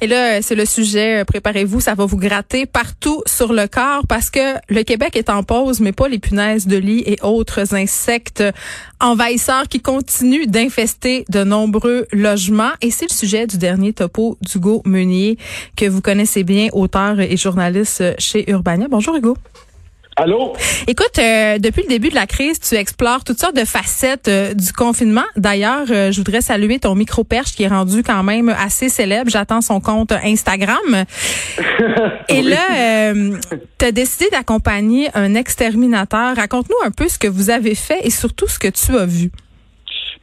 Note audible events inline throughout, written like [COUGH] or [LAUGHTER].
Et là, c'est le sujet, euh, préparez-vous, ça va vous gratter partout sur le corps parce que le Québec est en pause, mais pas les punaises de lit et autres insectes envahisseurs qui continuent d'infester de nombreux logements. Et c'est le sujet du dernier topo d'Hugo Meunier, que vous connaissez bien, auteur et journaliste chez Urbania. Bonjour Hugo. Allô? Écoute, euh, depuis le début de la crise, tu explores toutes sortes de facettes euh, du confinement. D'ailleurs, euh, je voudrais saluer ton micro-perche qui est rendu quand même assez célèbre. J'attends son compte Instagram. [LAUGHS] Et là, tu as décidé d'accompagner un exterminateur. Raconte-nous un peu ce que vous avez fait et surtout ce que tu as vu.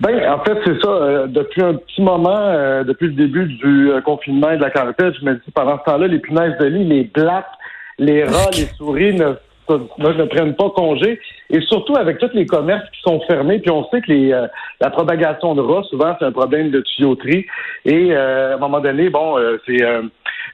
Ben, en fait, c'est ça. depuis un petit moment, depuis le début du confinement et de la quarantaine, je me dis pendant ce temps-là, les punaises de lit, les blattes, les rats, les souris ne ne prennent pas congé. Et surtout avec tous les commerces qui sont fermés, puis on sait que les, euh, la propagation de rats, souvent, c'est un problème de tuyauterie. Et euh, à un moment donné, bon, euh, c'est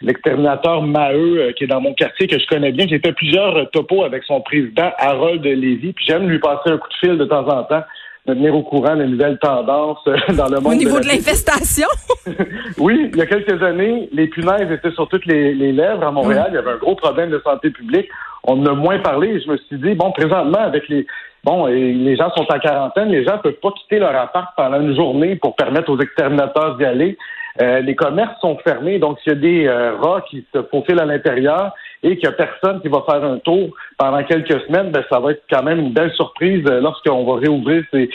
l'exterminateur Maheu qui est dans mon quartier que je connais bien. J'ai fait plusieurs topos avec son président Harold Lévy, puis j'aime lui passer un coup de fil de temps en temps de venir au courant des nouvelles tendances dans le monde. Au niveau de, l'infestation? [LAUGHS] oui, il y a quelques années, les punaises étaient sur toutes les, lèvres à Montréal. Il y avait un gros problème de santé publique. On en a moins parlé je me suis dit, bon, présentement, avec les bon, les gens sont en quarantaine, les gens peuvent pas quitter leur appart pendant une journée pour permettre aux exterminateurs d'y aller. Euh, les commerces sont fermés, donc s'il y a des euh, rats qui se faufilent à l'intérieur et qu'il n'y a personne qui va faire un tour pendant quelques semaines, ben, ça va être quand même une belle surprise euh, lorsqu'on va réouvrir ces,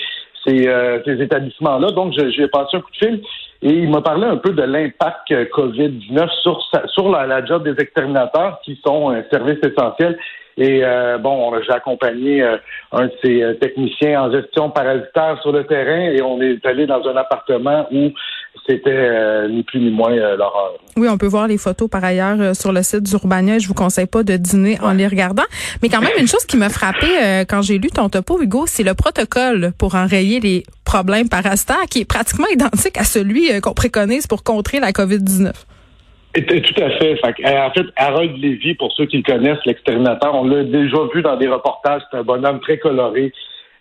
ces, ces établissements-là. Donc, j'ai passé un coup de fil et il m'a parlé un peu de l'impact COVID-19 sur, sur la, la, job des exterminateurs qui sont un service essentiel. Et euh, bon, j'ai accompagné euh, un de ces euh, techniciens en gestion parasitaire sur le terrain et on est allé dans un appartement où c'était ni plus ni moins l'horreur. Oui, on peut voir les photos par ailleurs sur le site d'Urbania. Je vous conseille pas de dîner en les regardant. Mais quand même, une chose qui m'a frappé quand j'ai lu ton topo, Hugo, c'est le protocole pour enrayer les problèmes parasitaires qui est pratiquement identique à celui qu'on préconise pour contrer la COVID-19. Tout à fait. En fait, Harold Lévy, pour ceux qui le connaissent, l'exterminateur, on l'a déjà vu dans des reportages. C'est un bonhomme très coloré,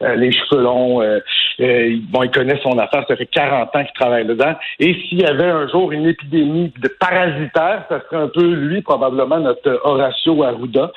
euh, les cheveux longs. Euh, euh, bon, il connaît son affaire. Ça fait 40 ans qu'il travaille dedans. Et s'il y avait un jour une épidémie de parasitaire, ça serait un peu lui, probablement notre Horacio Arruda.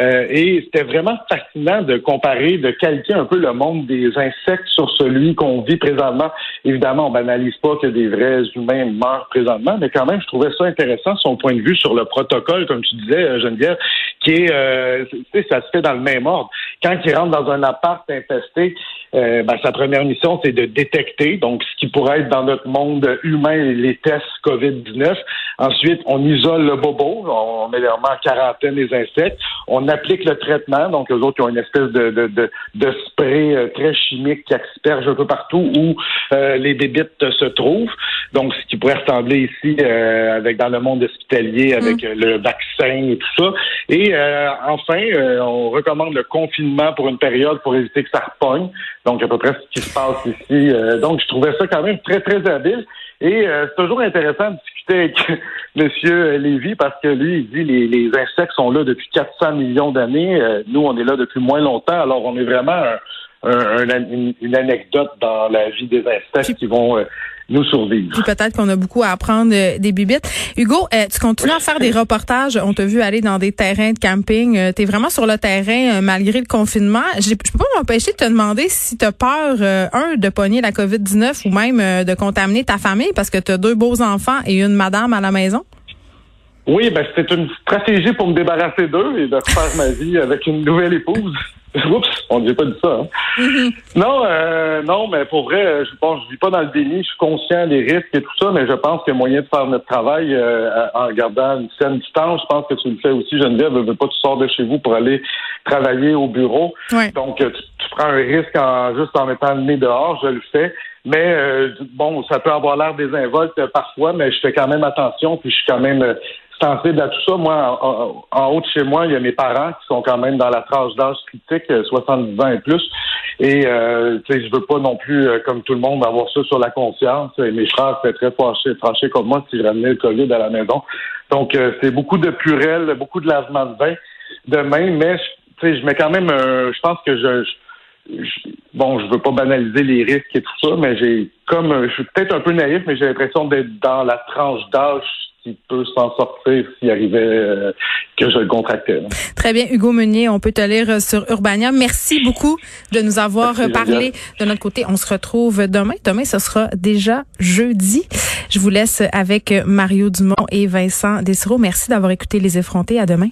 Euh, et c'était vraiment fascinant de comparer, de calquer un peu le monde des insectes sur celui qu'on vit présentement. Évidemment, on banalise pas que des vrais humains meurent présentement, mais quand même, je trouvais ça intéressant, son point de vue sur le protocole, comme tu disais, Geneviève, qui est, tu sais, ça se fait dans le même ordre. Quand il rentre dans un appart infesté, euh, ben, sa première mission, c'est de détecter, donc ce qui pourrait être dans notre monde humain, les tests COVID-19. Ensuite, on isole le bobo, on met vraiment en quarantaine les insectes. On applique le traitement, donc les autres, ils ont une espèce de, de, de, de spray euh, très chimique qui asperge un peu partout où euh, les débites se trouvent. Donc, ce qui pourrait ressembler ici avec dans le monde hospitalier avec mm. le vaccin et tout ça. Et enfin, on recommande le confinement pour une période pour éviter que ça repogne. Donc, à peu près ce qui se passe ici. Euh, donc, je trouvais ça quand même très, très habile. Et euh, c'est toujours intéressant de discuter avec [LAUGHS] M. Lévy parce que lui, il dit les, les insectes sont là depuis 400 millions d'années. Euh, nous, on est là depuis moins longtemps. Alors, on est vraiment une, anecdote dans la vie des insectes qui vont nous survivre. peut-être qu'on a beaucoup à apprendre euh, des bibites. Hugo, euh, tu continues à faire des reportages. On t'a vu aller dans des terrains de camping. Euh, tu es vraiment sur le terrain malgré le confinement. Je peux pas m'empêcher de te demander si tu as peur, un, de pogner la COVID-19 ou même de contaminer ta famille parce que tu as deux beaux enfants et une madame à la maison. Oui, ben c'était une stratégie pour me débarrasser d'eux et de faire ma vie avec une nouvelle épouse. [LAUGHS] Oups, on ne pas dit ça. Hein? Mm-hmm. Non, euh, non, mais pour vrai, je pense, je vis pas dans le déni. Je suis conscient des risques et tout ça, mais je pense qu'il y a moyen de faire notre travail euh, en gardant une saine distance. Je pense que tu le fais aussi, Geneviève. Ne veux pas tu sors de chez vous pour aller travailler au bureau. Donc, tu, prends un risque en juste en mettant le nez dehors. Je le fais. Mais euh, bon, ça peut avoir l'air désinvolte parfois, mais je fais quand même attention, puis je suis quand même sensible à tout ça. Moi, en, haut de chez moi, il y a mes parents qui sont quand même dans la tranche d'âge critique, 70 euh, ans et plus. Et euh, je veux pas non plus, euh, comme tout le monde, avoir ça sur la conscience. Et mes frères seraient très fâchés, comme moi si je ramenais le COVID à la maison. Donc, euh, c'est beaucoup de purelles, beaucoup de lavement de bain demain, mais je mets quand même, je pense que je, je bon, je veux pas banaliser les risques et tout ça, mais j'ai comme, je suis peut-être un peu naïf, mais j'ai l'impression d'être dans la tranche d'âge qui peut s'en sortir s'il arrivait euh, que je le contractais. Très bien, Hugo Meunier, on peut te lire sur Urbania. Merci beaucoup de nous avoir parlé de notre côté. On se retrouve demain. Demain, ce sera déjà jeudi. Je vous laisse avec Mario Dumont et Vincent Dessereau. Merci d'avoir écouté Les Effrontés. À demain.